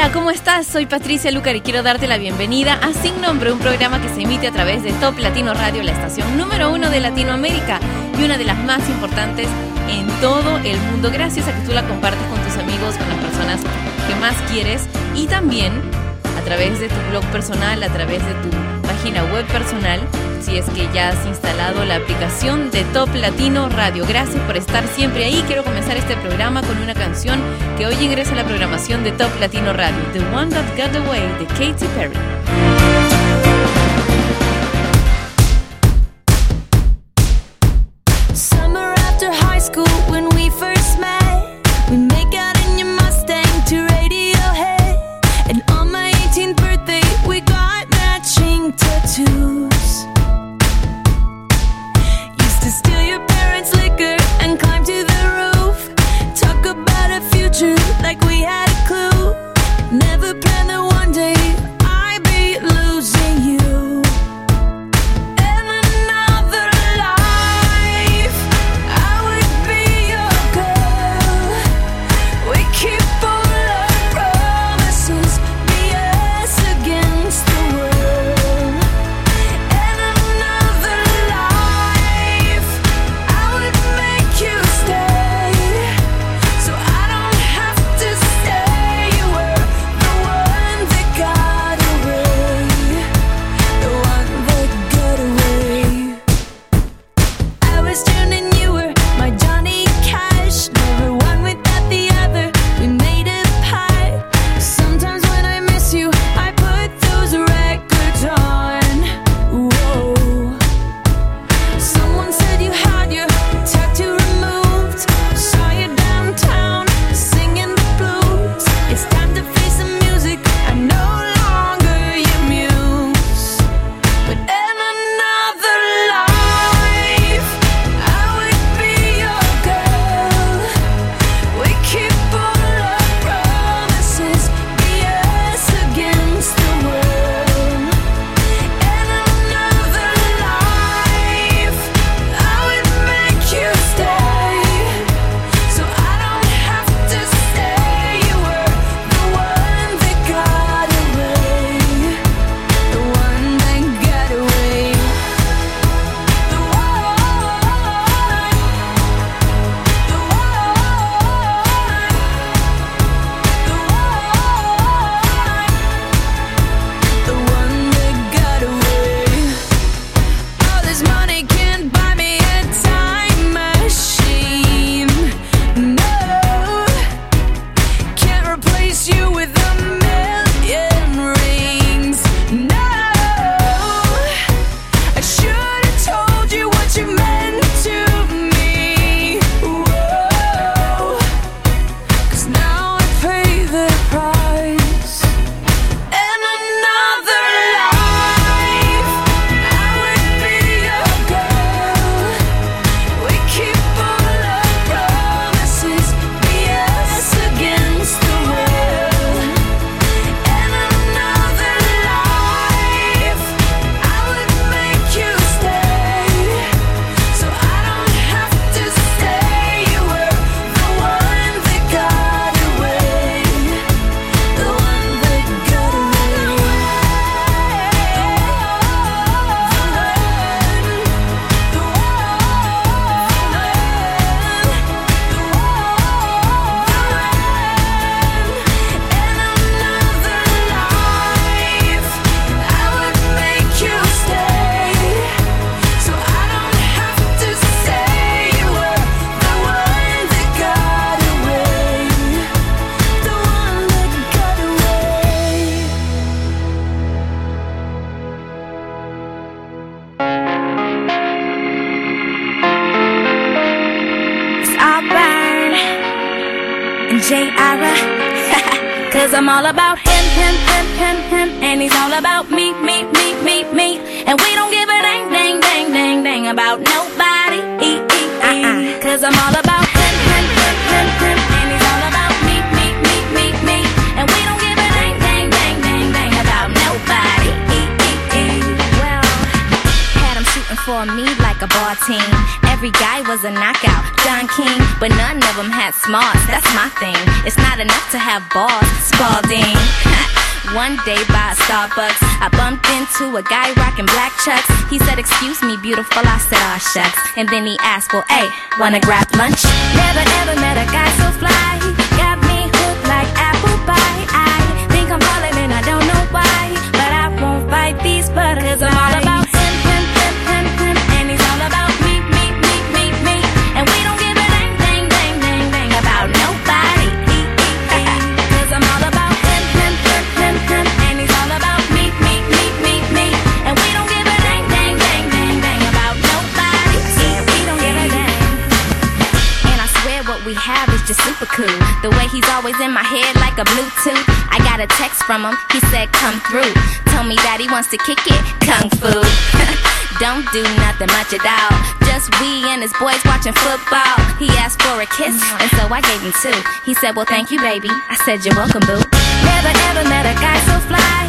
Hola, ¿cómo estás? Soy Patricia Lucar y quiero darte la bienvenida a Sin Nombre, un programa que se emite a través de Top Latino Radio, la estación número uno de Latinoamérica y una de las más importantes en todo el mundo. Gracias a que tú la compartes con tus amigos, con las personas que más quieres y también a través de tu blog personal, a través de tu página web personal, si es que ya has instalado la aplicación de Top Latino Radio. Gracias por estar siempre ahí. Quiero comenzar este programa con una canción que hoy ingresa a la programación de Top Latino Radio, The One That Got Away de Katy Perry. When we than the ass for a wanna grab lunch? Never ever. always in my head like a Bluetooth. I got a text from him, he said, Come through. Told me that he wants to kick it, Kung Fu. Don't do nothing much at all. Just we and his boys watching football. He asked for a kiss, and so I gave him two. He said, Well, thank you, baby. I said, You're welcome, boo. Never ever met a guy so fly.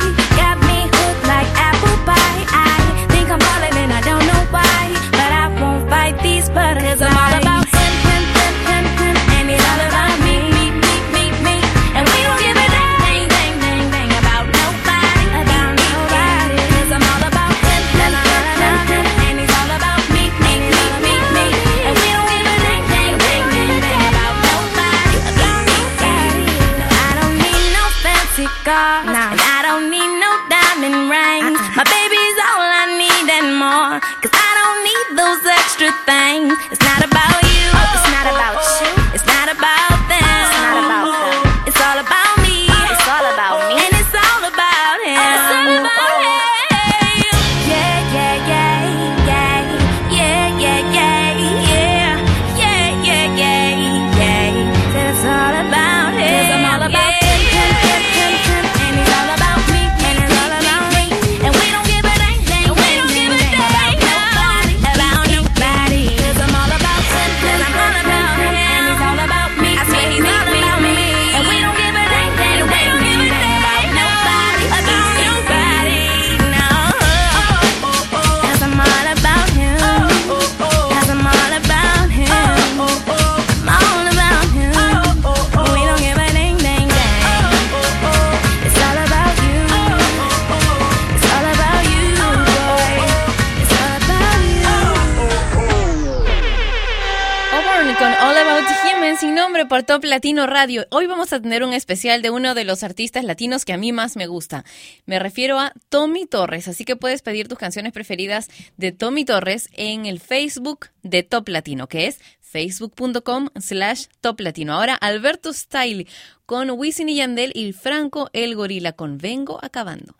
Latino Radio. Hoy vamos a tener un especial de uno de los artistas latinos que a mí más me gusta. Me refiero a Tommy Torres, así que puedes pedir tus canciones preferidas de Tommy Torres en el Facebook de Top Latino, que es facebook.com slash Top Latino. Ahora Alberto Style con Wisin y Yandel y Franco el Gorila con Vengo Acabando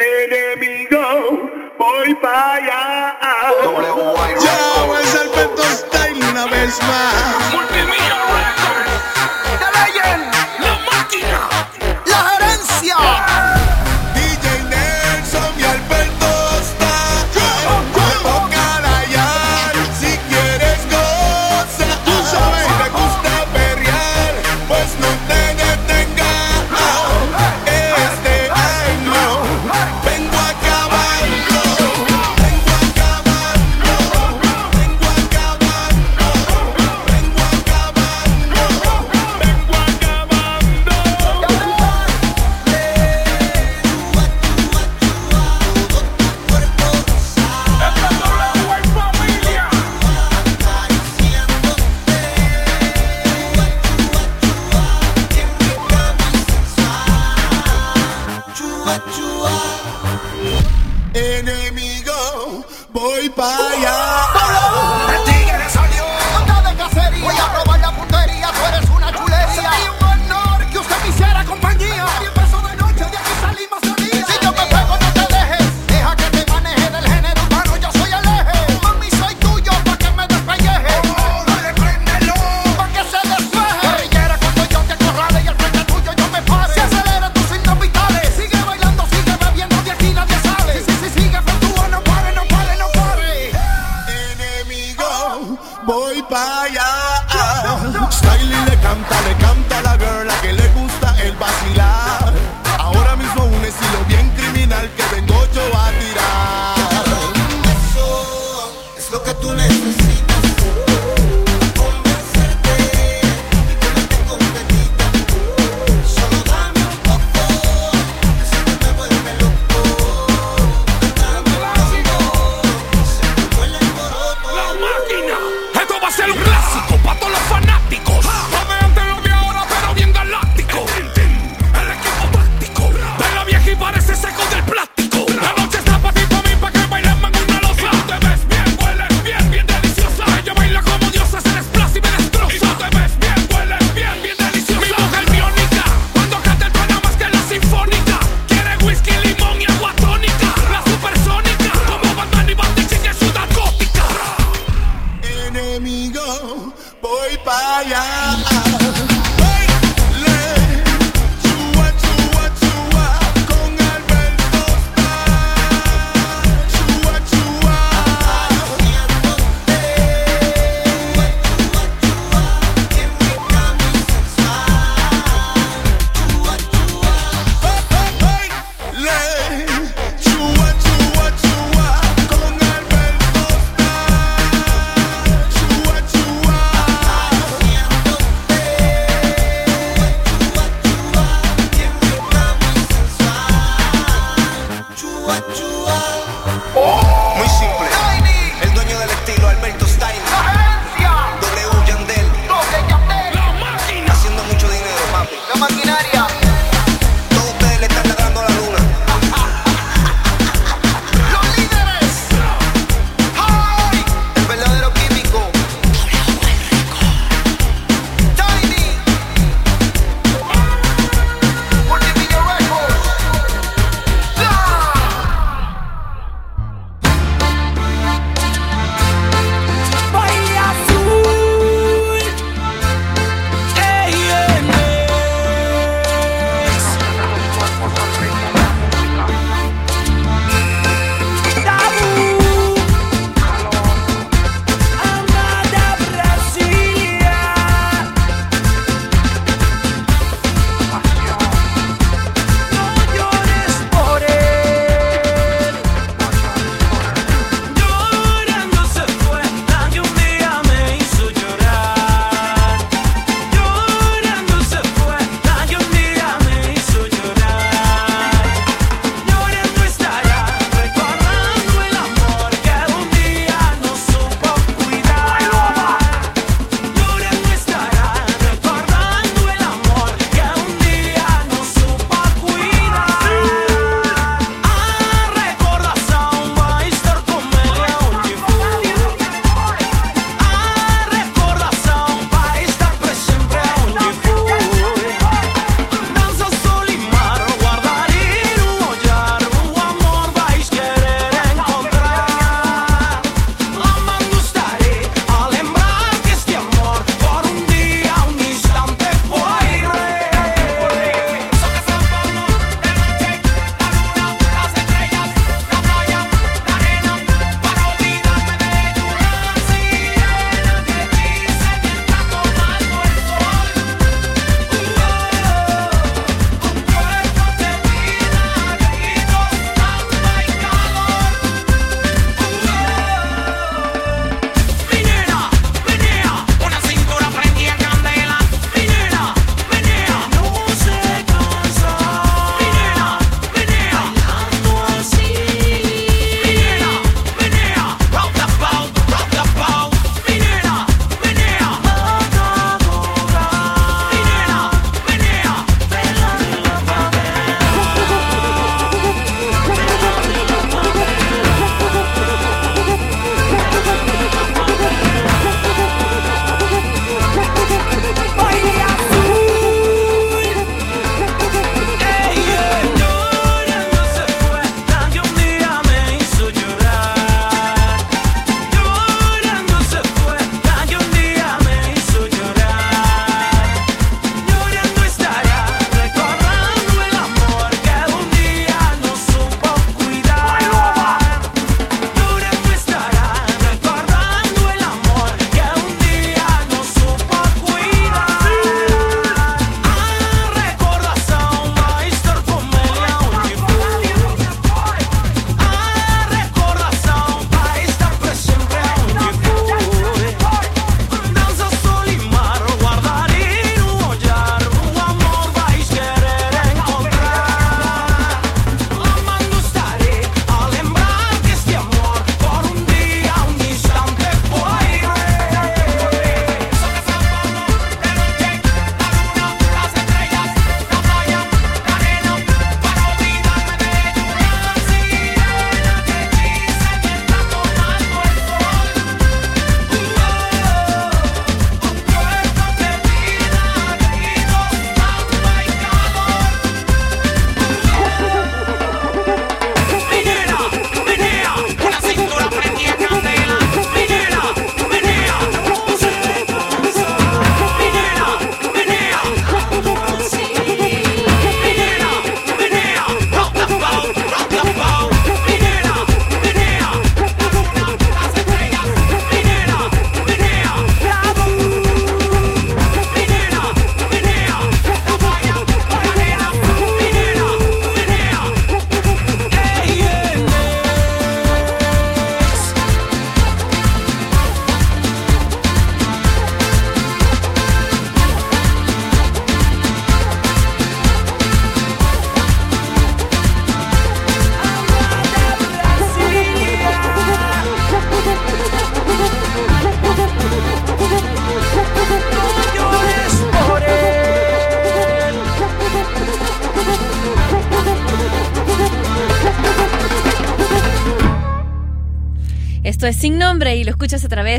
voy para allá. Ya voy Serpento Style una vez más. Multimillion Records. The Legend. La máquina. La gerencia.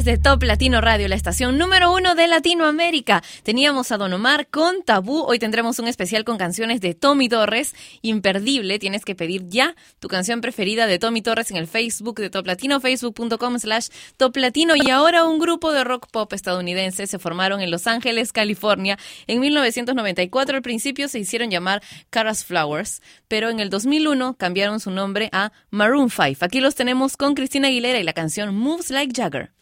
de Top Latino Radio, la estación número uno de Latinoamérica. Teníamos a Don Omar con Tabú. Hoy tendremos un especial con canciones de Tommy Torres. Imperdible. Tienes que pedir ya tu canción preferida de Tommy Torres en el Facebook de Top Latino, facebook.com slash Top Latino. Y ahora un grupo de rock pop estadounidense se formaron en Los Ángeles, California. En 1994 al principio se hicieron llamar Caras Flowers, pero en el 2001 cambiaron su nombre a Maroon 5. Aquí los tenemos con Cristina Aguilera y la canción Moves Like Jagger.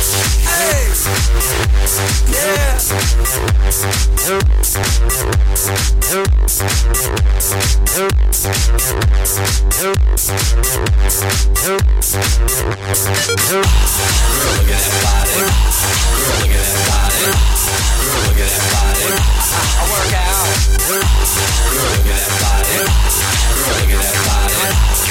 Yeah. Girl, look at that body. Girl, look at that body.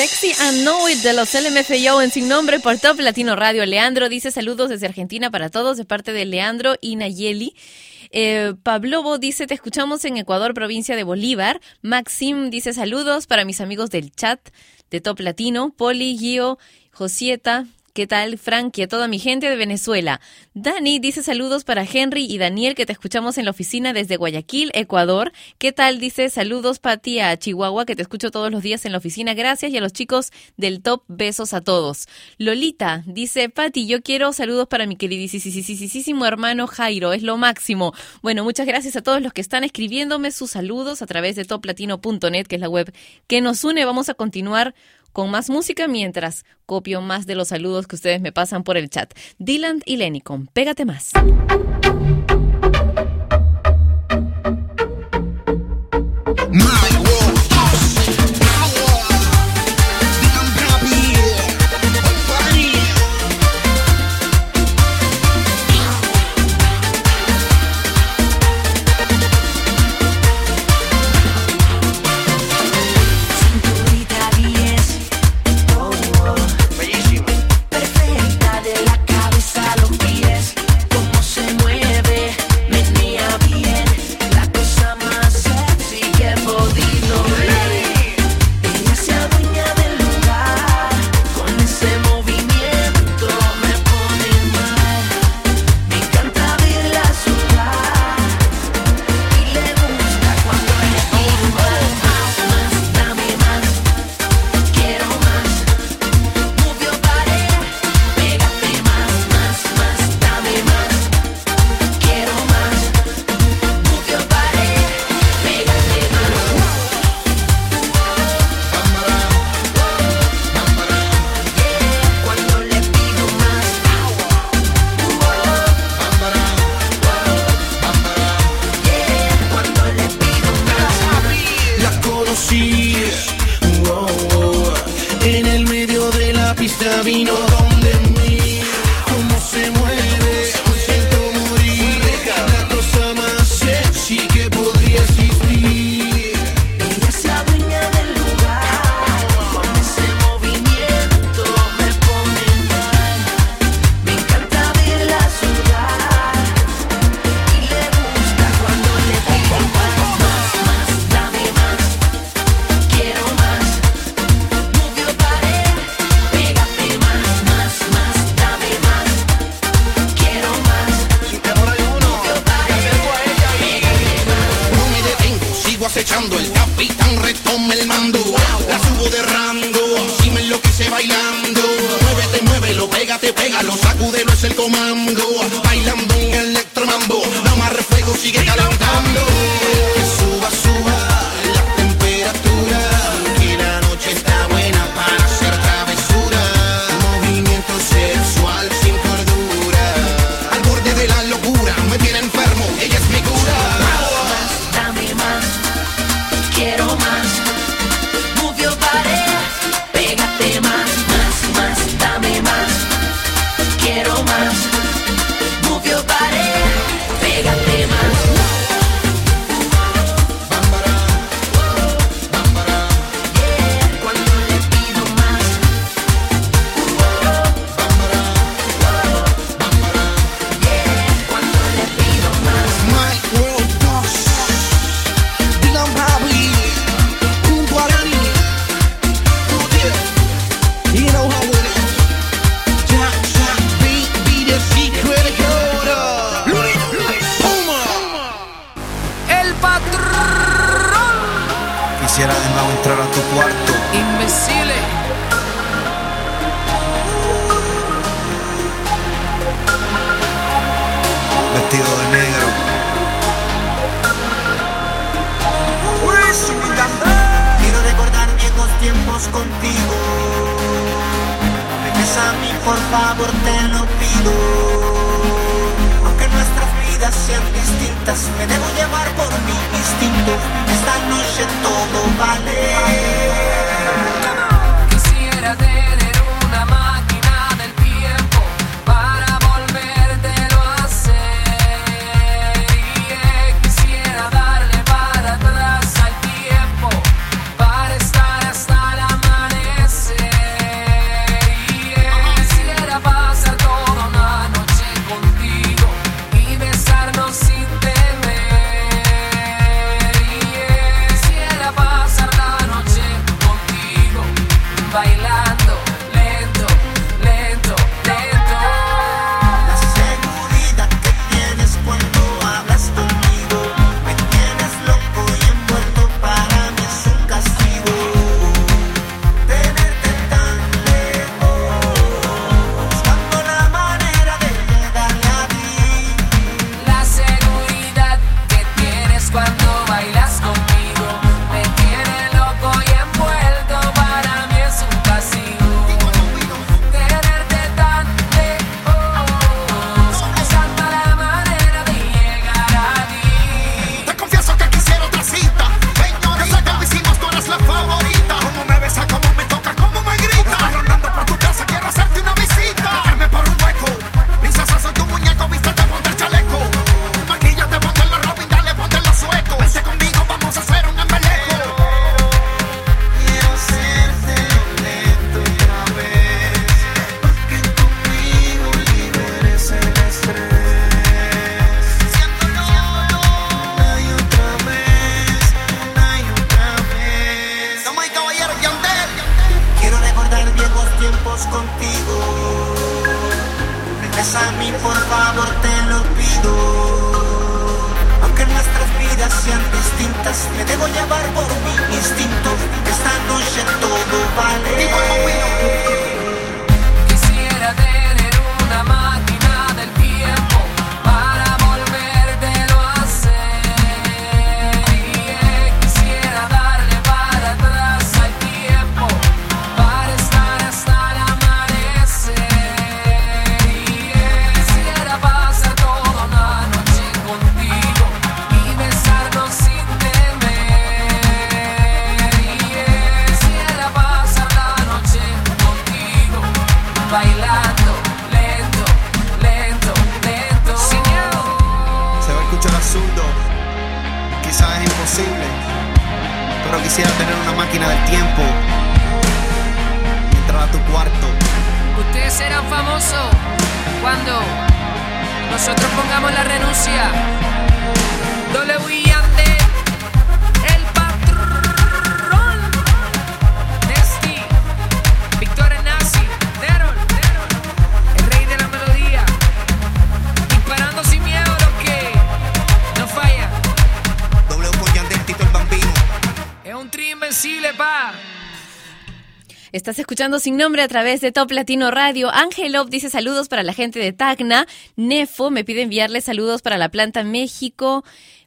Sexy and Know It de los LMFAO en sin nombre por Top Latino Radio. Leandro dice saludos desde Argentina para todos de parte de Leandro y Nayeli. Eh, Pablobo dice te escuchamos en Ecuador, provincia de Bolívar. Maxim dice saludos para mis amigos del chat de Top Latino. Poli, Gio, Josieta. ¿Qué tal, Frank? Y a toda mi gente de Venezuela. Dani dice saludos para Henry y Daniel, que te escuchamos en la oficina desde Guayaquil, Ecuador. ¿Qué tal? Dice saludos, Pati, a Chihuahua, que te escucho todos los días en la oficina. Gracias. Y a los chicos del top, besos a todos. Lolita dice, Pati, yo quiero saludos para mi queridísimo hermano Jairo. Es lo máximo. Bueno, muchas gracias a todos los que están escribiéndome sus saludos a través de toplatino.net, que es la web que nos une. Vamos a continuar con más música mientras copio más de los saludos que ustedes me pasan por el chat. Dylan y Lenny con Pégate Más. Sin nombre a través de Top Latino Radio. Ángel dice saludos para la gente de Tacna. Nefo me pide enviarle saludos para la planta México.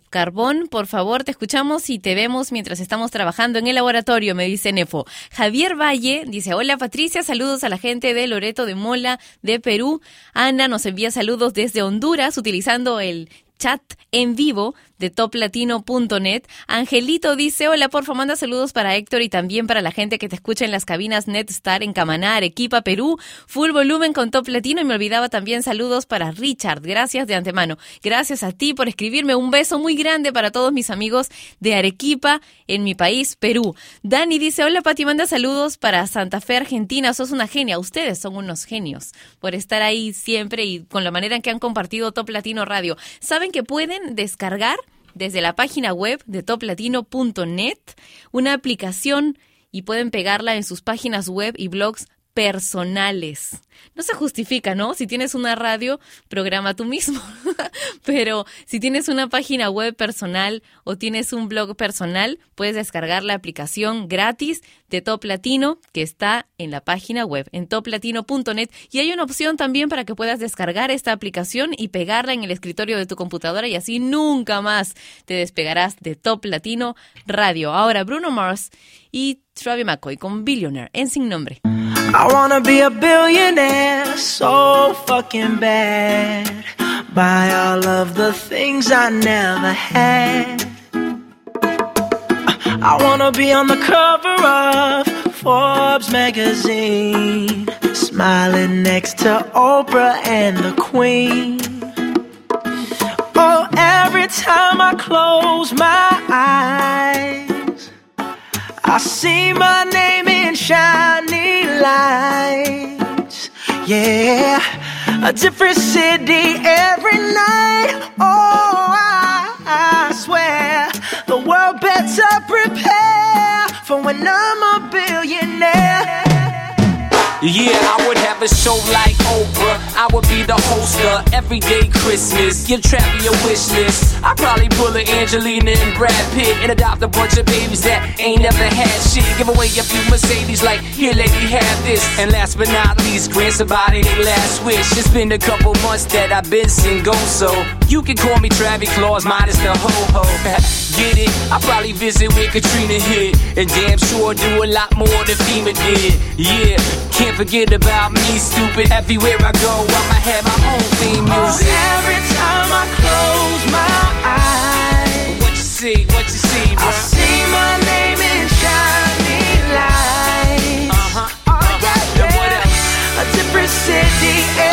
Carbón, por favor, te escuchamos y te vemos mientras estamos trabajando en el laboratorio, me dice Nefo. Javier Valle dice, hola Patricia, saludos a la gente de Loreto de Mola, de Perú. Ana nos envía saludos desde Honduras utilizando el chat en vivo de toplatino.net. Angelito dice, hola, porfa, manda saludos para Héctor y también para la gente que te escucha en las cabinas Netstar en Camaná, Arequipa, Perú. Full volumen con Top Latino y me olvidaba también saludos para Richard. Gracias de antemano. Gracias a ti por escribirme. Un beso muy grande para todos mis amigos de Arequipa en mi país, Perú. Dani dice, hola Pati, manda saludos para Santa Fe, Argentina. Sos una genia. Ustedes son unos genios por estar ahí siempre y con la manera en que han compartido Top Latino Radio. ¿Saben que pueden descargar desde la página web de toplatino.net una aplicación y pueden pegarla en sus páginas web y blogs personales. No se justifica, ¿no? Si tienes una radio, programa tú mismo. Pero si tienes una página web personal o tienes un blog personal, puedes descargar la aplicación gratis de Top Latino que está en la página web, en toplatino.net. Y hay una opción también para que puedas descargar esta aplicación y pegarla en el escritorio de tu computadora y así nunca más te despegarás de Top Latino Radio. Ahora Bruno Mars y Travis McCoy con Billionaire en sin nombre. I wanna be a billionaire so fucking bad. Buy all of the things I never had. I wanna be on the cover of Forbes magazine, smiling next to Oprah and the Queen. Oh, every time I close my eyes, I see my name in shiny lights. Yeah, a different city every night. Oh, I, I swear the world better prepare for when I'm a billionaire. Yeah, I would have a show like Oprah. I would be the host of Everyday Christmas. Give Trappy a wish list. I'd probably pull a Angelina and Brad Pitt and adopt a bunch of babies that ain't never had shit. Give away a few Mercedes, like, here, lady, have this. And last but not least, grant somebody their last wish. It's been a couple months that I've been single, so you can call me Travis Claus, minus the ho ho. Get it? I probably visit where Katrina hit, and damn sure do a lot more than FEMA did. Yeah, can't forget about me, stupid. Everywhere I go, I'ma have my own theme music. Oh, every time I close my eyes, What you see? What you see, bro? I see my name in shiny lights. Uh-huh. Oh, yeah, And what yeah. A different city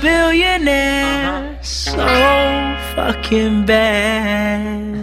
billionaire uh-huh. so fucking bad.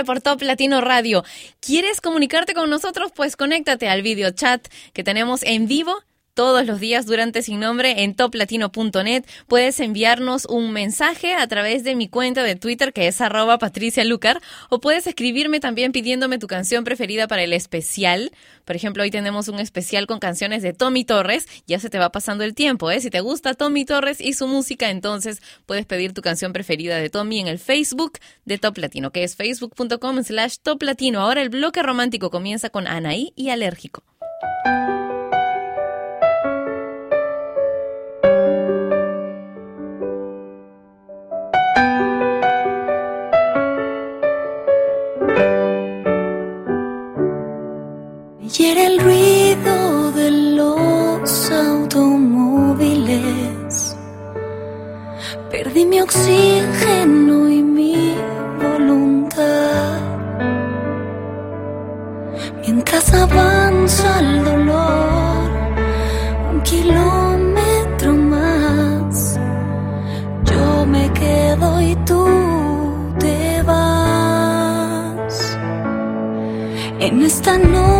Nombre por Top Latino Radio. ¿Quieres comunicarte con nosotros? Pues conéctate al video chat que tenemos en vivo todos los días durante Sin Nombre en toplatino.net. Puedes enviarnos un mensaje a través de mi cuenta de Twitter que es arroba patricialucar o puedes escribirme también pidiéndome tu canción preferida para el especial. Por ejemplo, hoy tenemos un especial con canciones de Tommy Torres. Ya se te va pasando el tiempo, ¿eh? Si te gusta Tommy Torres y su música, entonces puedes pedir tu canción preferida de Tommy en el Facebook de Top Latino, que es facebook.com slash Top Latino. Ahora el bloque romántico comienza con Anaí y Alérgico. Perdí mi oxígeno y mi voluntad. Mientras avanza el dolor, un kilómetro más, yo me quedo y tú te vas. En esta noche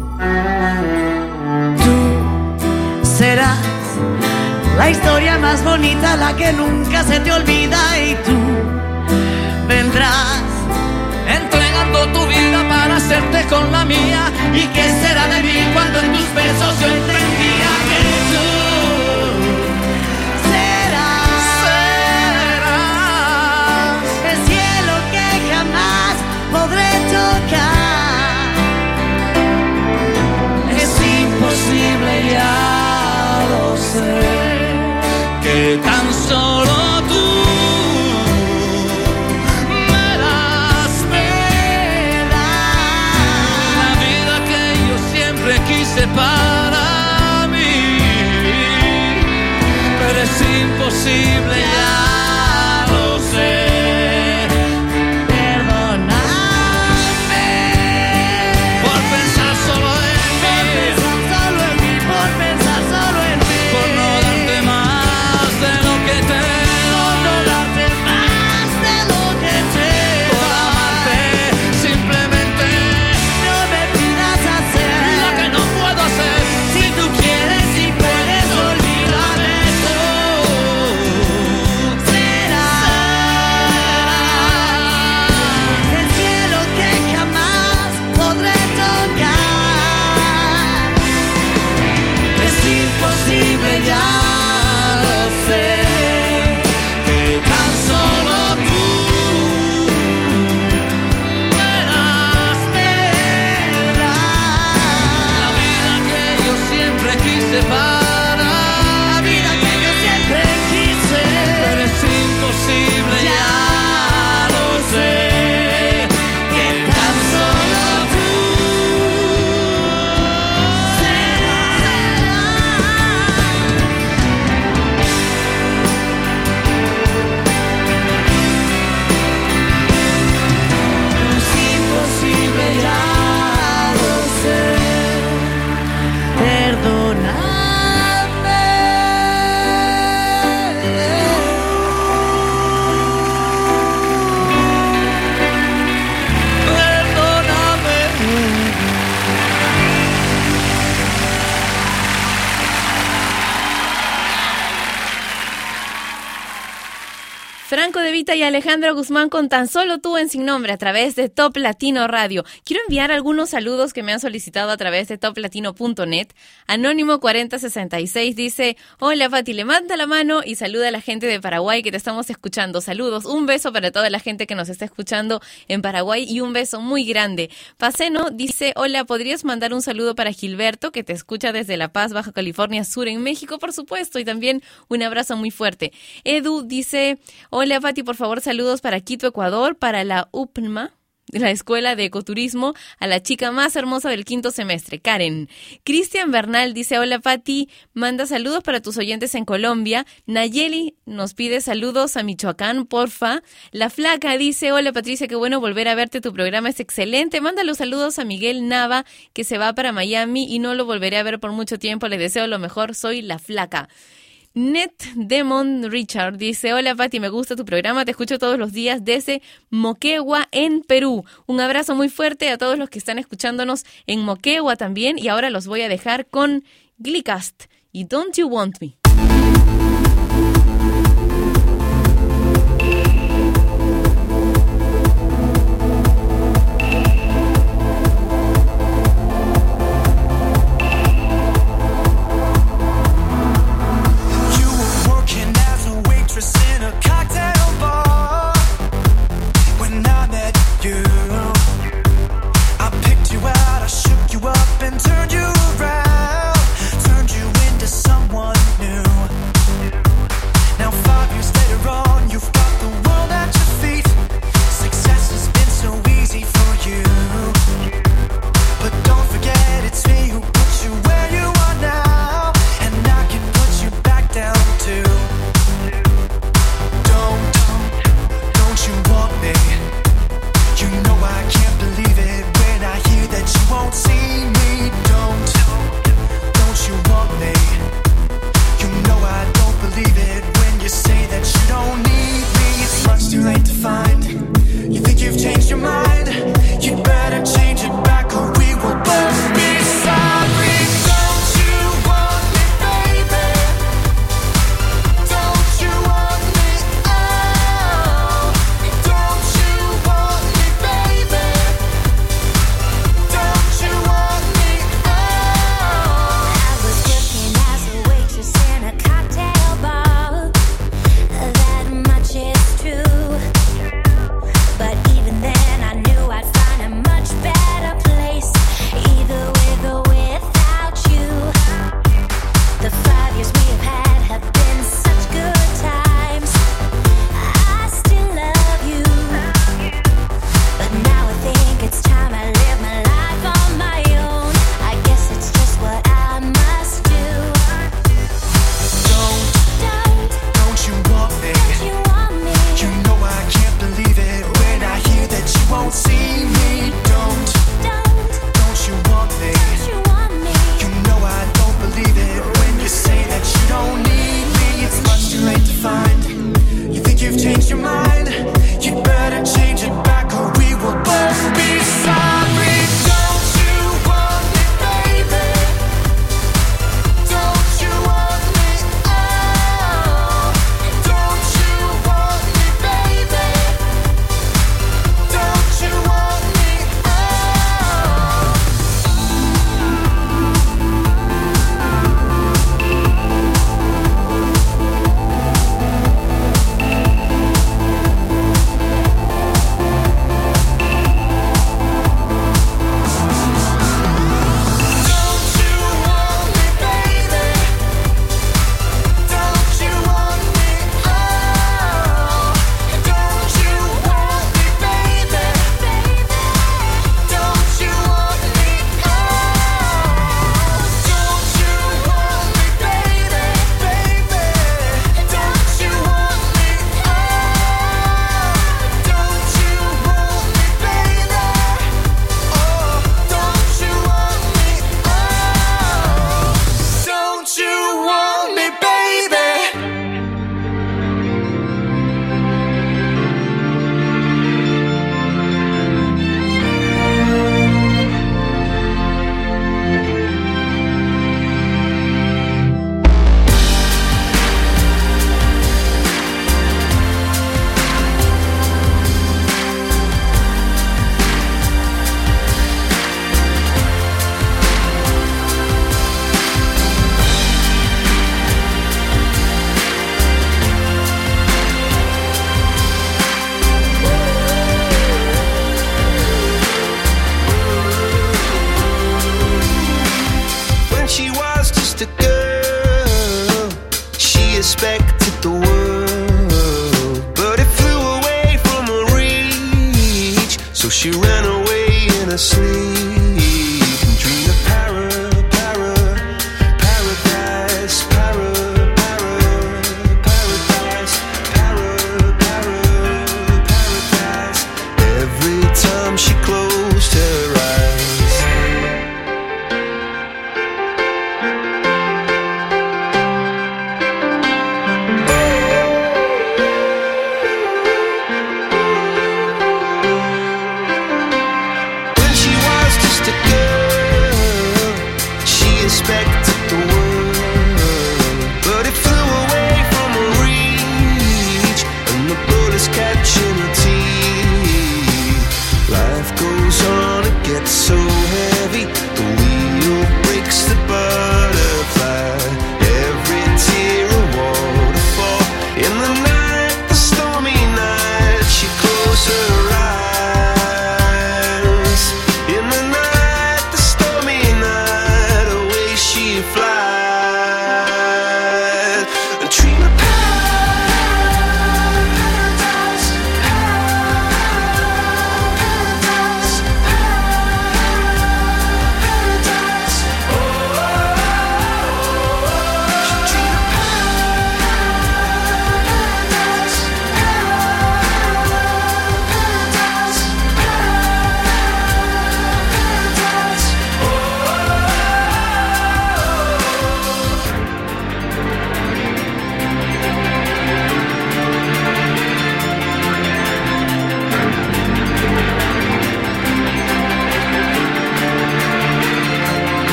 Serás la historia más bonita, la que nunca se te olvida y tú vendrás entregando tu vida para hacerte con la mía. ¿Y qué será de mí cuando en tus besos yo entendía que tú serás, el cielo que jamás podré tocar? Es imposible, ya sé, que tan solo tú me das, me das la vida que yo siempre quise para mí, pero es imposible, Alejandro Guzmán con tan solo tú en sin nombre a través de Top Latino Radio. Quiero enviar algunos saludos que me han solicitado a través de toplatino.net. Anónimo 4066 dice, hola Fati, levanta la mano y saluda a la gente de Paraguay que te estamos escuchando. Saludos, un beso para toda la gente que nos está escuchando en Paraguay y un beso muy grande. Paceno dice, hola, ¿podrías mandar un saludo para Gilberto que te escucha desde La Paz, Baja California Sur en México, por supuesto, y también un abrazo muy fuerte. Edu dice, hola Fati, por favor, saludos para Quito, Ecuador, para la UPMA, de la Escuela de Ecoturismo, a la chica más hermosa del quinto semestre, Karen. Cristian Bernal dice, hola Pati, manda saludos para tus oyentes en Colombia. Nayeli nos pide saludos a Michoacán, porfa. La Flaca dice, hola Patricia, qué bueno volver a verte, tu programa es excelente. Manda los saludos a Miguel Nava, que se va para Miami y no lo volveré a ver por mucho tiempo. Le deseo lo mejor, soy La Flaca. Net Demon Richard dice, hola Pati, me gusta tu programa, te escucho todos los días desde Moquegua en Perú. Un abrazo muy fuerte a todos los que están escuchándonos en Moquegua también y ahora los voy a dejar con Glicast y Don't You Want Me.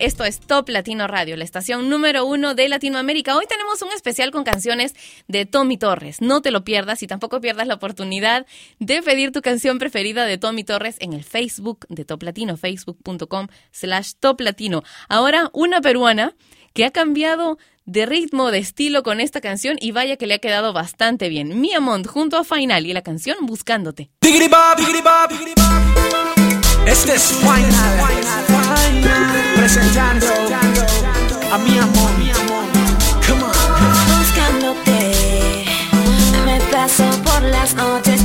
Esto es Top Latino Radio, la estación número uno de Latinoamérica. Hoy tenemos un especial con canciones de Tommy Torres. No te lo pierdas y tampoco pierdas la oportunidad de pedir tu canción preferida de Tommy Torres en el Facebook de Top Latino, facebook.com slash Top Latino. Ahora, una peruana que ha cambiado de ritmo, de estilo con esta canción y vaya que le ha quedado bastante bien. Mia Mont junto a Final y la canción Buscándote. Este presentando a mi amor. Come. Buscándote, me paso por las noches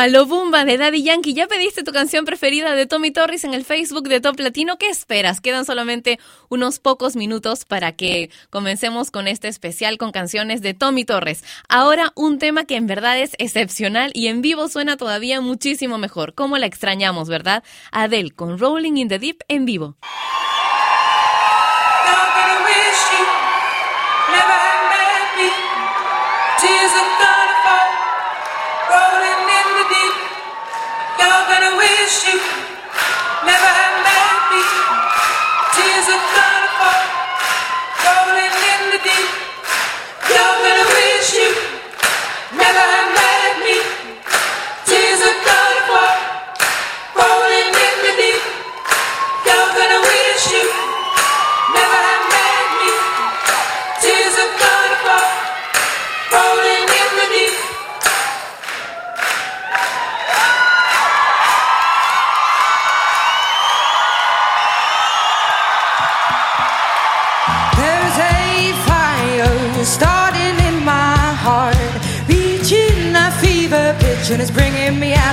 Bumba, lo Bumba de Daddy Yankee. Ya pediste tu canción preferida de Tommy Torres en el Facebook de Top Latino. ¿Qué esperas? Quedan solamente unos pocos minutos para que comencemos con este especial con canciones de Tommy Torres. Ahora un tema que en verdad es excepcional y en vivo suena todavía muchísimo mejor. ¿Cómo la extrañamos, verdad? Adele con Rolling in the Deep en vivo. You never had met me. Tears of love.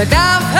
but I've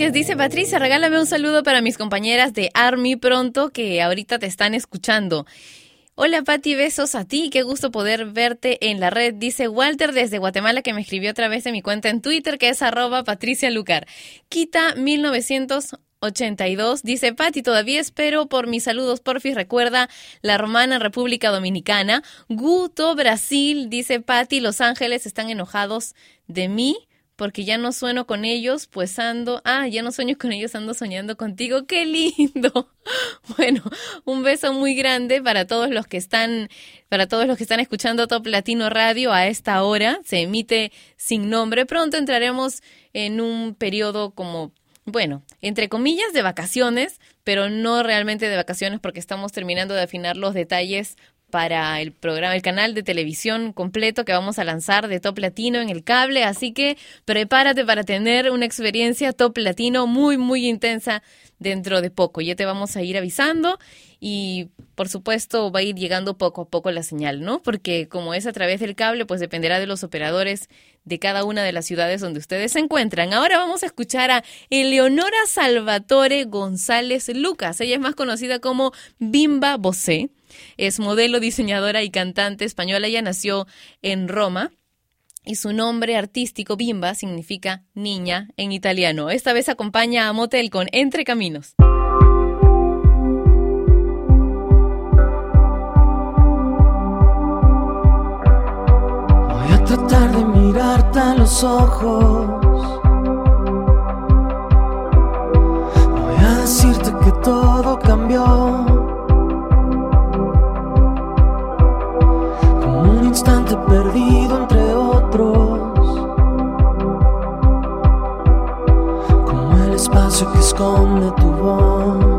Dice, Patricia, regálame un saludo para mis compañeras de Army pronto que ahorita te están escuchando. Hola Pati, besos a ti, qué gusto poder verte en la red, dice Walter desde Guatemala que me escribió a través de mi cuenta en Twitter que es arroba Patricia Lucar. Quita 1982 dice Pati, todavía espero por mis saludos, porfis, recuerda la romana República Dominicana. Guto, Brasil, dice Pati, Los Ángeles están enojados de mí porque ya no sueno con ellos, pues ando, ah, ya no sueño con ellos, ando soñando contigo, qué lindo. Bueno, un beso muy grande para todos los que están, para todos los que están escuchando Top Latino Radio a esta hora, se emite sin nombre, pronto entraremos en un periodo como bueno, entre comillas de vacaciones, pero no realmente de vacaciones porque estamos terminando de afinar los detalles para el programa, el canal de televisión completo que vamos a lanzar de Top Latino en el cable, así que prepárate para tener una experiencia Top Latino muy muy intensa dentro de poco. Ya te vamos a ir avisando y por supuesto va a ir llegando poco a poco la señal, ¿no? Porque como es a través del cable, pues dependerá de los operadores de cada una de las ciudades donde ustedes se encuentran. Ahora vamos a escuchar a Eleonora Salvatore González Lucas. Ella es más conocida como Bimba Bosé. Es modelo, diseñadora y cantante española. Ella nació en Roma. Y su nombre artístico, Bimba, significa niña en italiano. Esta vez acompaña a Motel con Entre Caminos. Voy a tratar de mirarte a los ojos. Voy a decirte que todo cambió. Instante perdido entre otros. Como el espacio que esconde tu voz.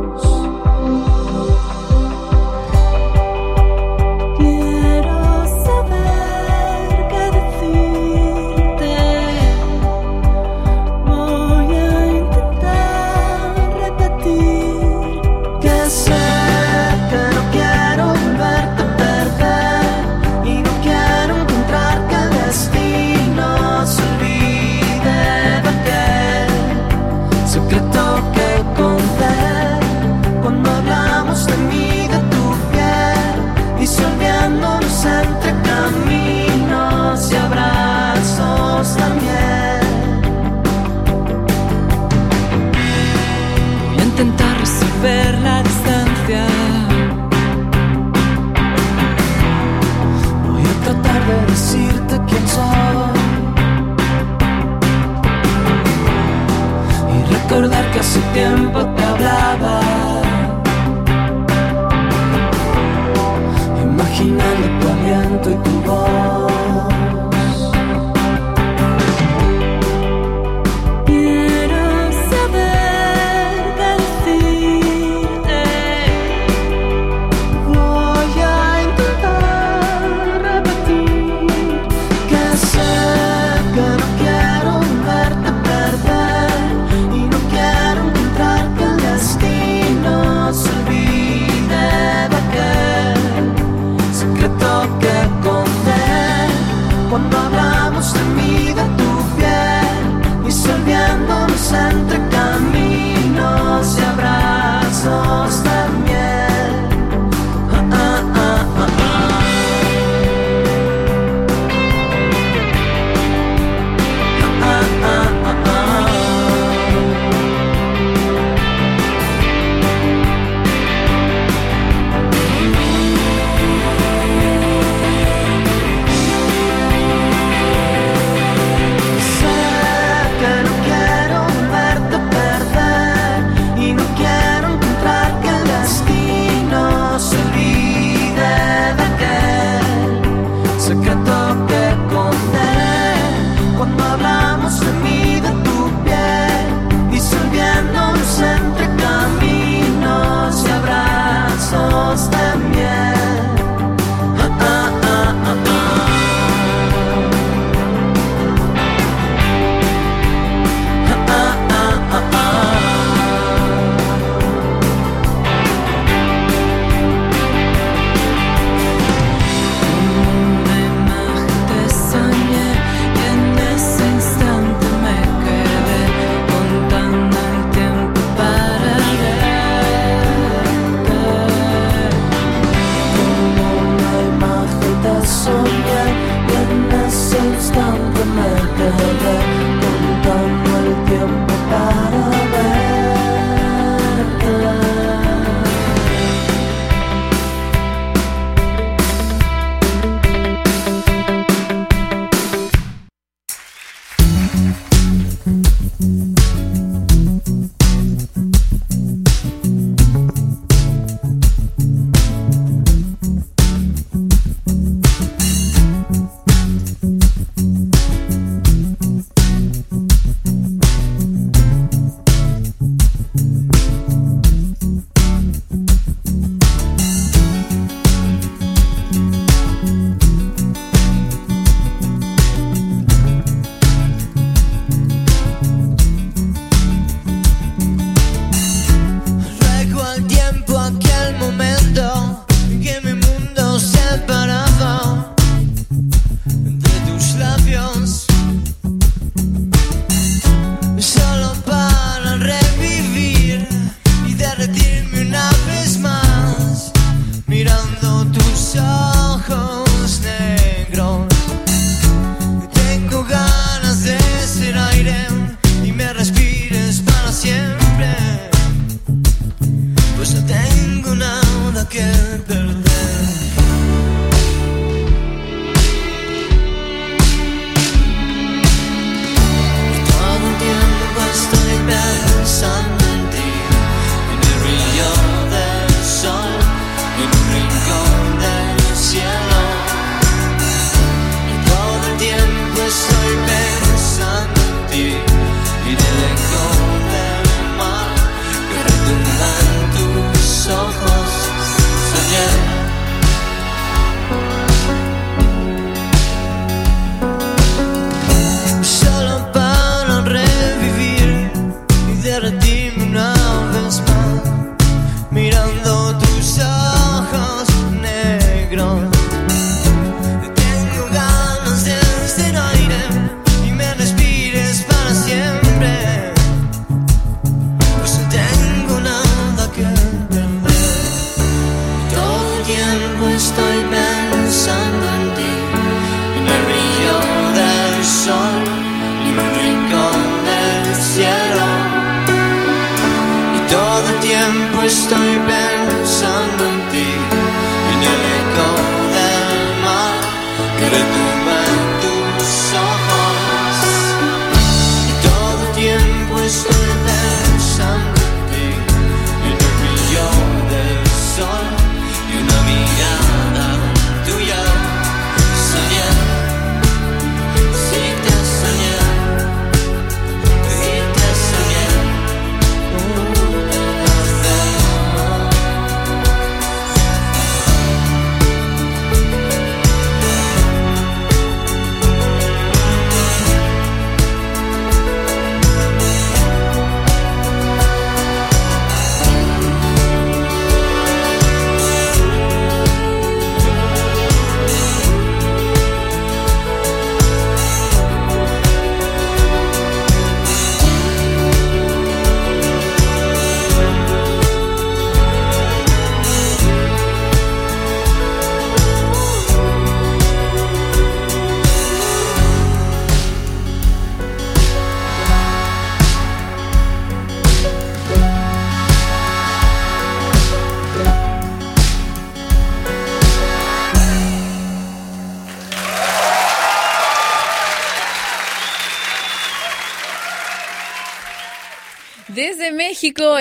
together.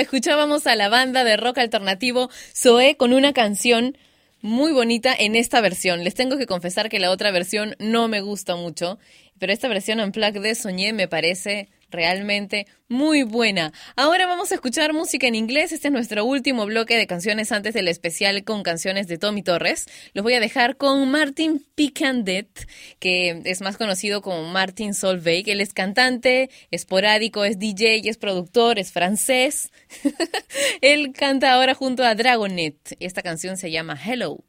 Escuchábamos a la banda de rock alternativo Zoé con una canción muy bonita en esta versión. Les tengo que confesar que la otra versión no me gusta mucho, pero esta versión en plug de Soñé me parece realmente muy buena. Ahora vamos a escuchar música en inglés. Este es nuestro último bloque de canciones antes del especial con canciones de Tommy Torres. Los voy a dejar con Martin Picandet, que es más conocido como Martin Solveig. Él es cantante, esporádico, es DJ, es productor, es francés. Él canta ahora junto a Dragonet. Esta canción se llama Hello.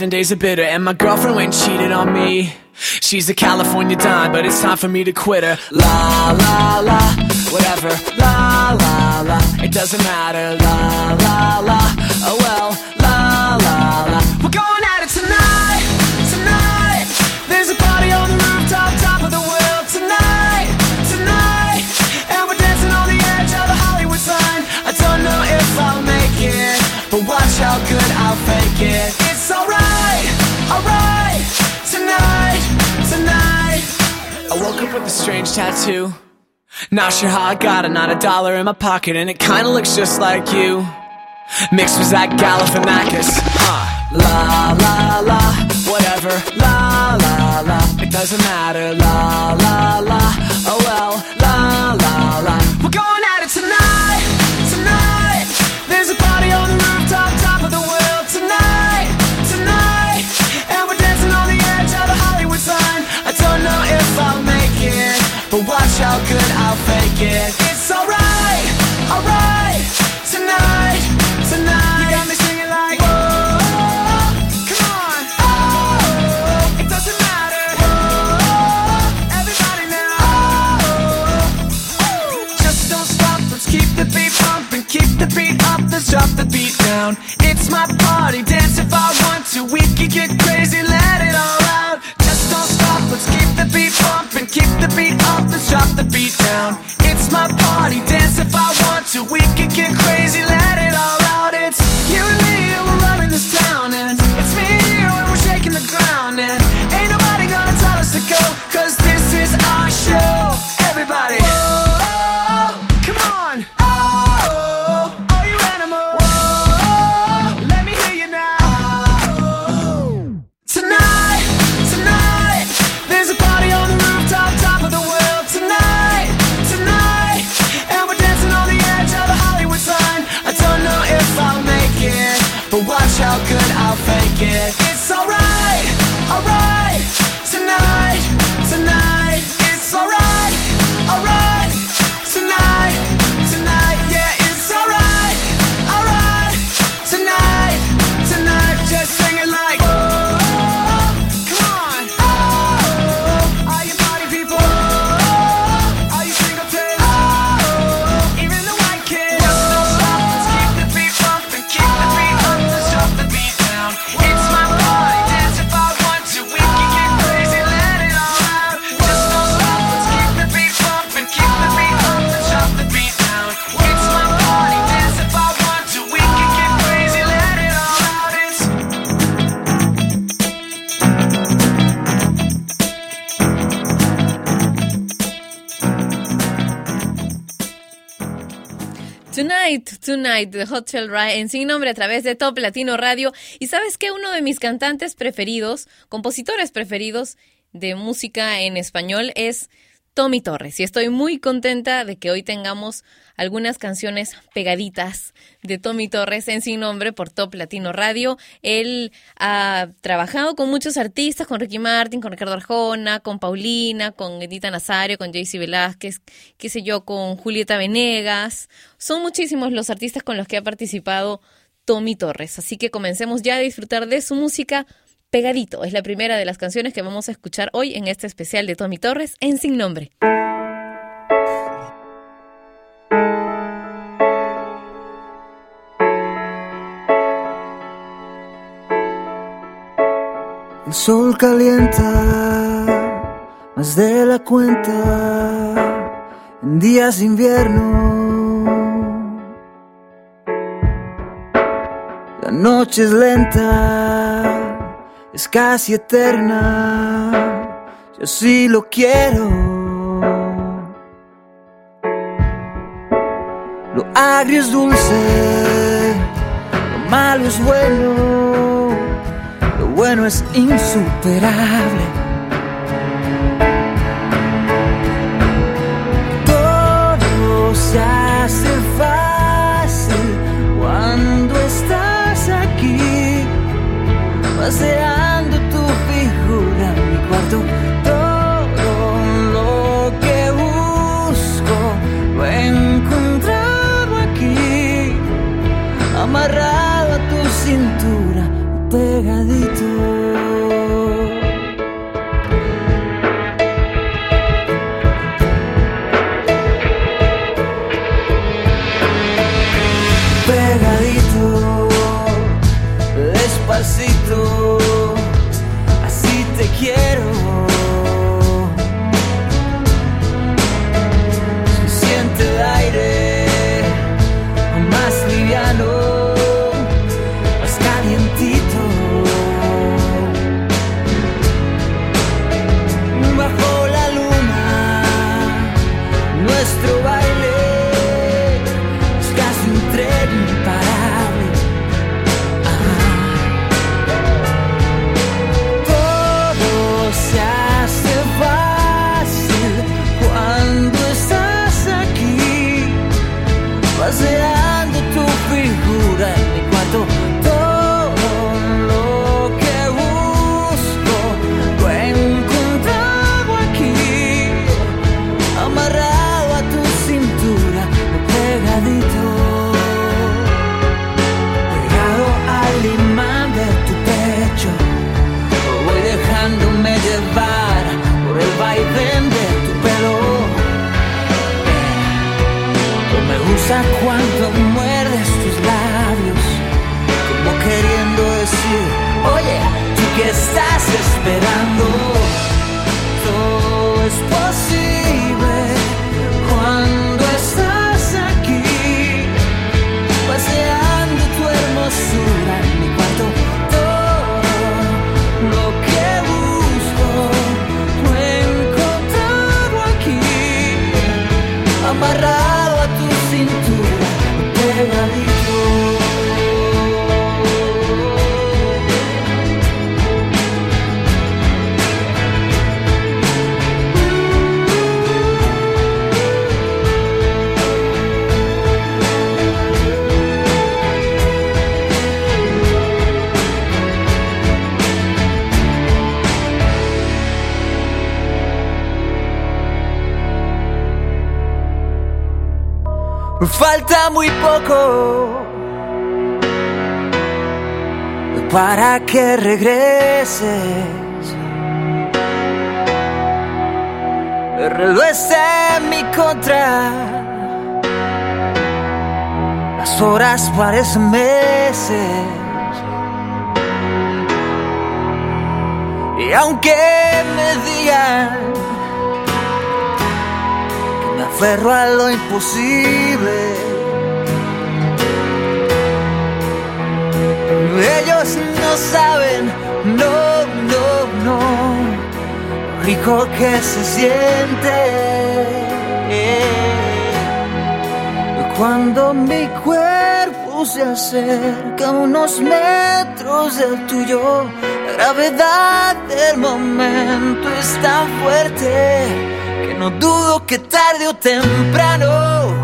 Seven days of bitter, and my girlfriend went and cheated on me. She's a California dime, but it's time for me to quit her. La la la, whatever. La la la, it doesn't matter. La la la, oh well. La la la, we're going Up with a strange tattoo. Not sure how I got it, not a dollar in my pocket, and it kinda looks just like you. Mixed with Zach Galifianakis, huh? La la la, whatever. La la la, it doesn't matter. La la la, get crazy. Tonight, de Hotel Ride en sin nombre a través de Top Latino Radio. Y sabes que uno de mis cantantes preferidos, compositores preferidos de música en español es Tommy Torres. Y estoy muy contenta de que hoy tengamos algunas canciones pegaditas de Tommy Torres en sin nombre por Top Latino Radio. Él ha trabajado con muchos artistas, con Ricky Martin, con Ricardo Arjona, con Paulina, con Edita Nazario, con Jaycee Velázquez, qué sé yo, con Julieta Venegas. Son muchísimos los artistas con los que ha participado Tommy Torres. Así que comencemos ya a disfrutar de su música. Pegadito es la primera de las canciones que vamos a escuchar hoy en este especial de Tommy Torres en Sin Nombre. El sol calienta más de la cuenta en días de invierno. La noche es lenta, es casi eterna. Yo sí lo quiero. Lo agrio es dulce, lo malo es bueno. Bueno es insuperable. Regreses. El reloj está en mi contra. Las horas parecen meses. Y aunque me digan que me aferro a lo imposible, ellos no saben, no, no, no, rico que se siente. Cuando mi cuerpo se acerca unos metros del tuyo, la gravedad del momento es tan fuerte que no dudo que tarde o temprano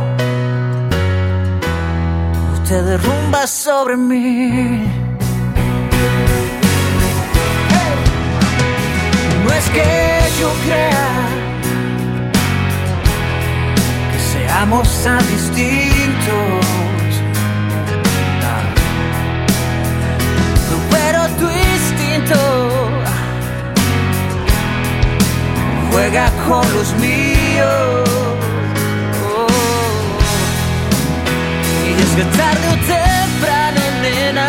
te derrumba sobre mí. Es que yo crea que seamos tan distintos. No. Pero tu instinto juega con los míos. Oh. Y es que tarde o temprano, nena,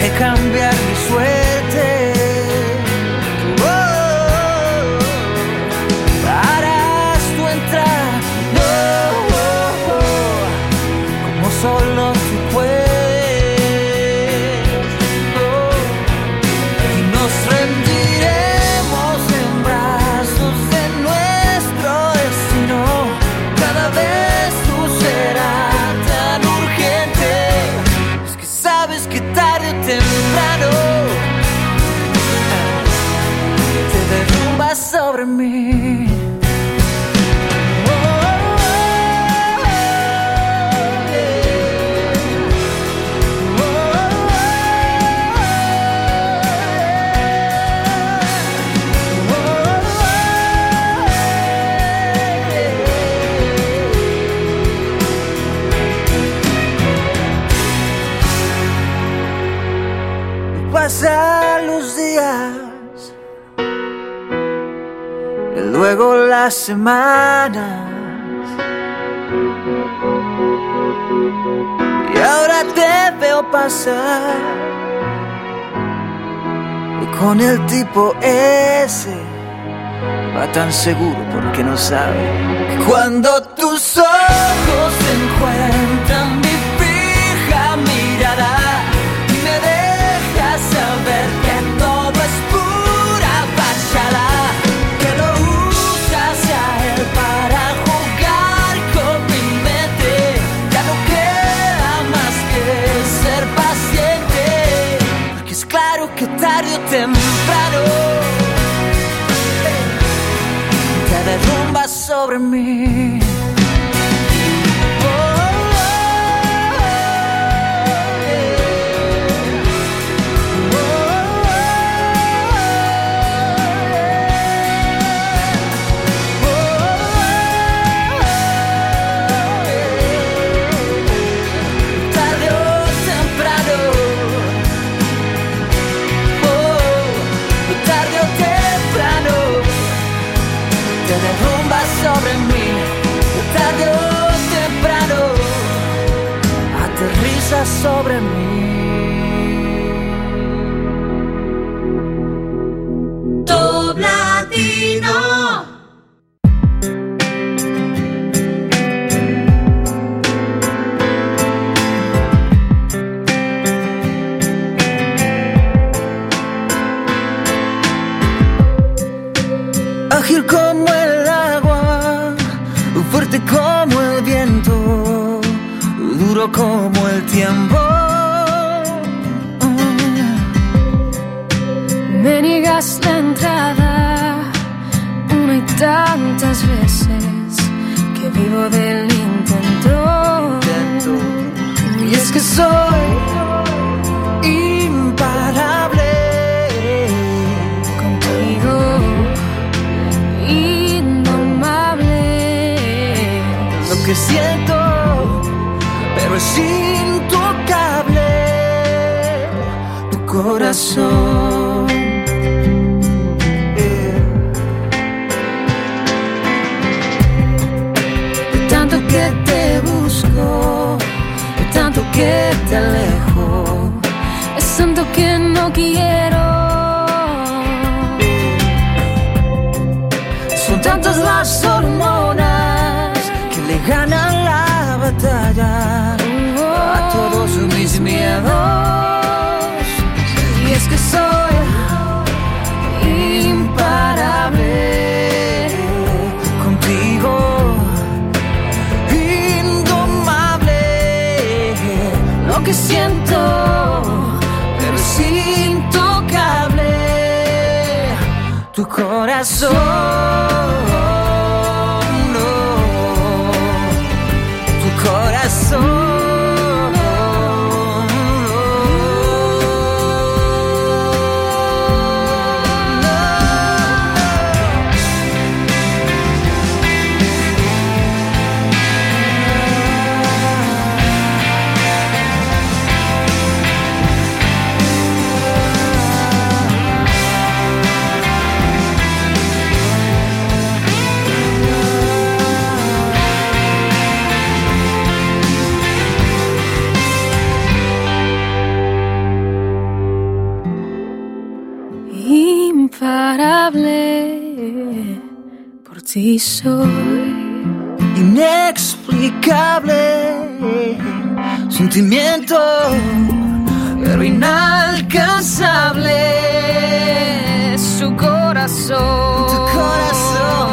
que cambiar mi suerte. Las semanas. Y ahora te veo pasar con el tipo ese va tan seguro porque no sabe cuando tus ojos se encuentran tiempo. Me niegas la entrada una y tantas veces que vivo del intento. Y es que soy imparable contigo, indomable. Lo que siento, pero es corazón. Tanto que te busco, de tanto que te alejo, es tanto que no quiero. Soy inexplicable sentimiento pero inalcanzable su corazón. tu corazón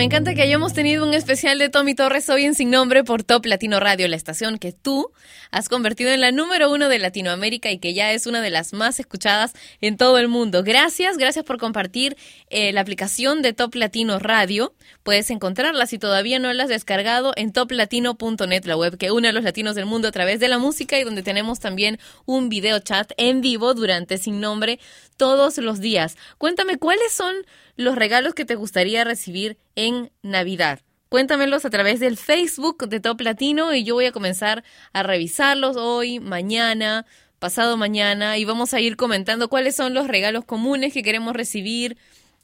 me encanta que hayamos tenido un especial de Tommy Torres hoy en Sin Nombre por Top Latino Radio, la estación que tú has convertido en la número uno de Latinoamérica y que ya es una de las más escuchadas en todo el mundo. Gracias, gracias por compartir eh, la aplicación de Top Latino Radio. Puedes encontrarla si todavía no la has descargado en toplatino.net, la web que une a los latinos del mundo a través de la música y donde tenemos también un video chat en vivo durante Sin Nombre todos los días. Cuéntame cuáles son los regalos que te gustaría recibir en Navidad. Cuéntamelos a través del Facebook de Top Latino y yo voy a comenzar a revisarlos hoy, mañana, pasado mañana y vamos a ir comentando cuáles son los regalos comunes que queremos recibir.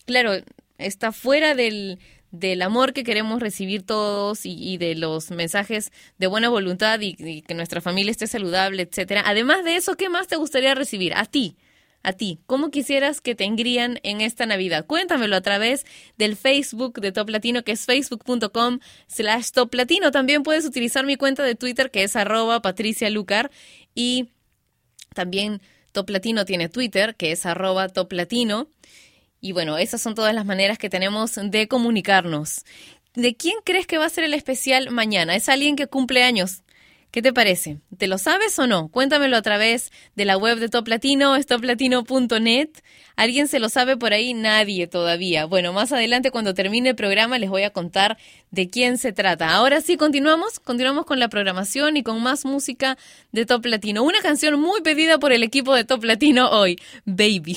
Claro, está fuera del, del amor que queremos recibir todos y, y de los mensajes de buena voluntad y, y que nuestra familia esté saludable, etcétera. Además de eso, ¿qué más te gustaría recibir? A ti. A ti, ¿cómo quisieras que te engrían en esta Navidad? Cuéntamelo a través del Facebook de Top Latino, que es facebook.com slash Top Latino. También puedes utilizar mi cuenta de Twitter, que es arroba Patricia Lucar. Y también Top Latino tiene Twitter, que es arroba Top Latino. Y bueno, esas son todas las maneras que tenemos de comunicarnos. ¿De quién crees que va a ser el especial mañana? ¿Es alguien que cumple años? ¿Qué te parece? ¿Te lo sabes o no? Cuéntamelo a través de la web de Top Latino, toplatino.net. ¿Alguien se lo sabe por ahí? Nadie todavía. Bueno, más adelante cuando termine el programa les voy a contar de quién se trata. Ahora sí, continuamos, continuamos con la programación y con más música de Top Latino. Una canción muy pedida por el equipo de Top Latino hoy, Baby.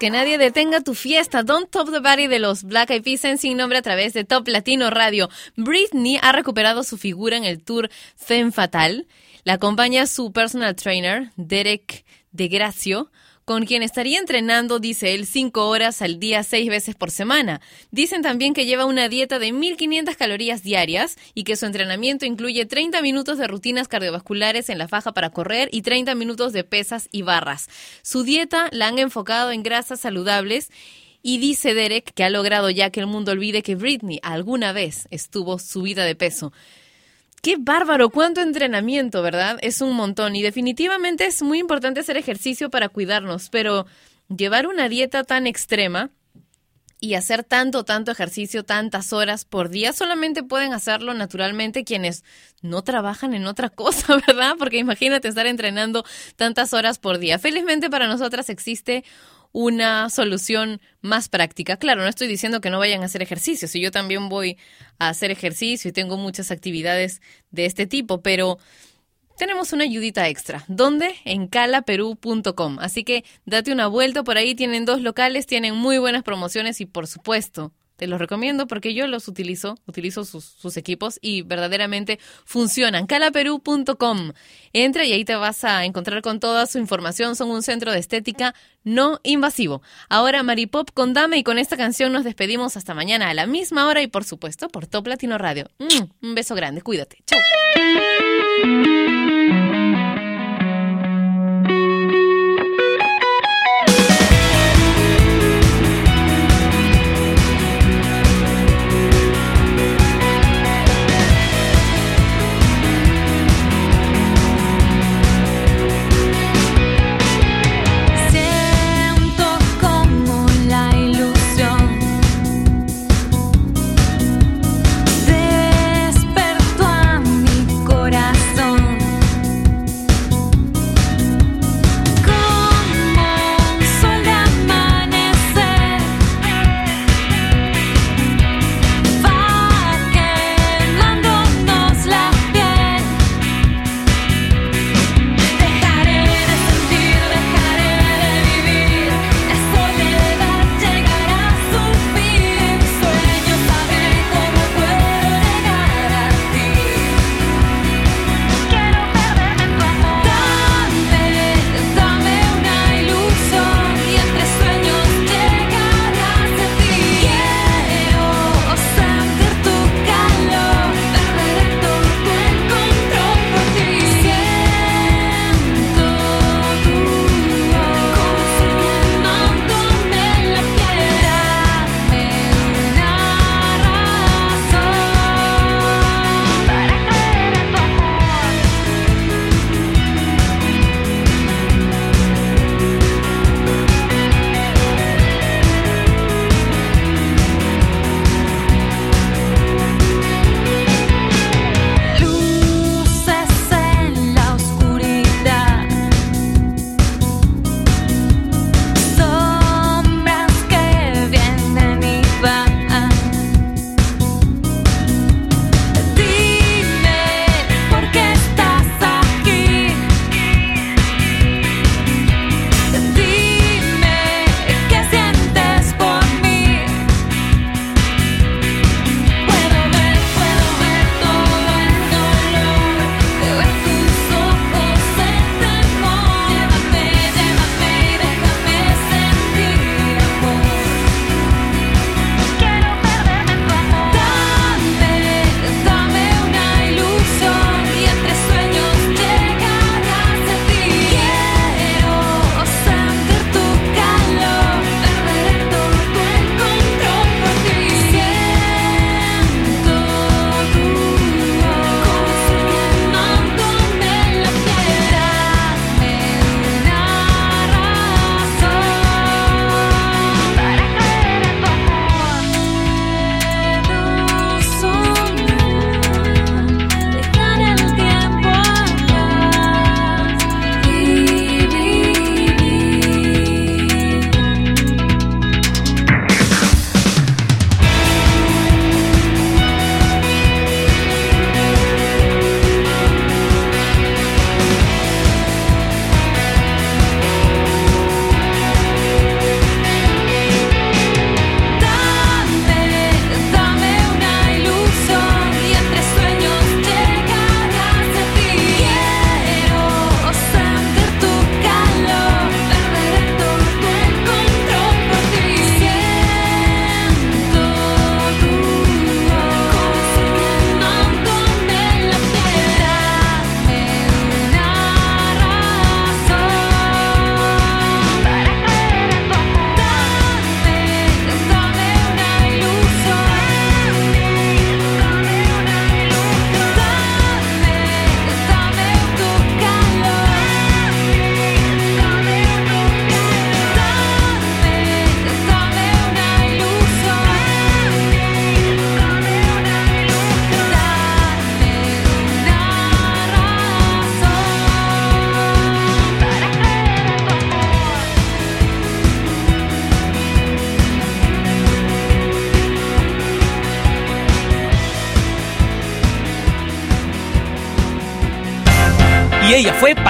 Que nadie detenga tu fiesta. Don't Top the Party de los Black Eyed Peas en sin nombre a través de Top Latino Radio. Britney ha recuperado su figura en el tour Femme Fatal. La acompaña su personal trainer, Derek De Gracio, con quien estaría entrenando, dice él, cinco horas al día, seis veces por semana. Dicen también que lleva una dieta de 1.500 calorías diarias y que su entrenamiento incluye 30 minutos de rutinas cardiovasculares en la faja para correr y 30 minutos de pesas y barras. Su dieta la han enfocado en grasas saludables y dice Derek que ha logrado ya que el mundo olvide que Britney alguna vez estuvo subida de peso. Qué bárbaro, cuánto entrenamiento, ¿verdad? Es un montón y definitivamente es muy importante hacer ejercicio para cuidarnos, pero llevar una dieta tan extrema y hacer tanto, tanto ejercicio, tantas horas por día, solamente pueden hacerlo naturalmente quienes no trabajan en otra cosa, ¿verdad? Porque imagínate estar entrenando tantas horas por día. Felizmente para nosotras existe una solución más práctica. Claro, no estoy diciendo que no vayan a hacer ejercicio, si yo también voy a hacer ejercicio y tengo muchas actividades de este tipo, pero tenemos una ayudita extra. ¿Dónde? En calaperú.com. Así que date una vuelta por ahí, tienen dos locales, tienen muy buenas promociones y por supuesto te los recomiendo porque yo los utilizo, utilizo sus, sus equipos y verdaderamente funcionan. Calaperú.com. Entra y ahí te vas a encontrar con toda su información. Son un centro de estética no invasivo. Ahora Maripop con Dame y con esta canción nos despedimos hasta mañana a la misma hora y por supuesto por Top Latino Radio. Mm, un beso grande, cuídate. Chau.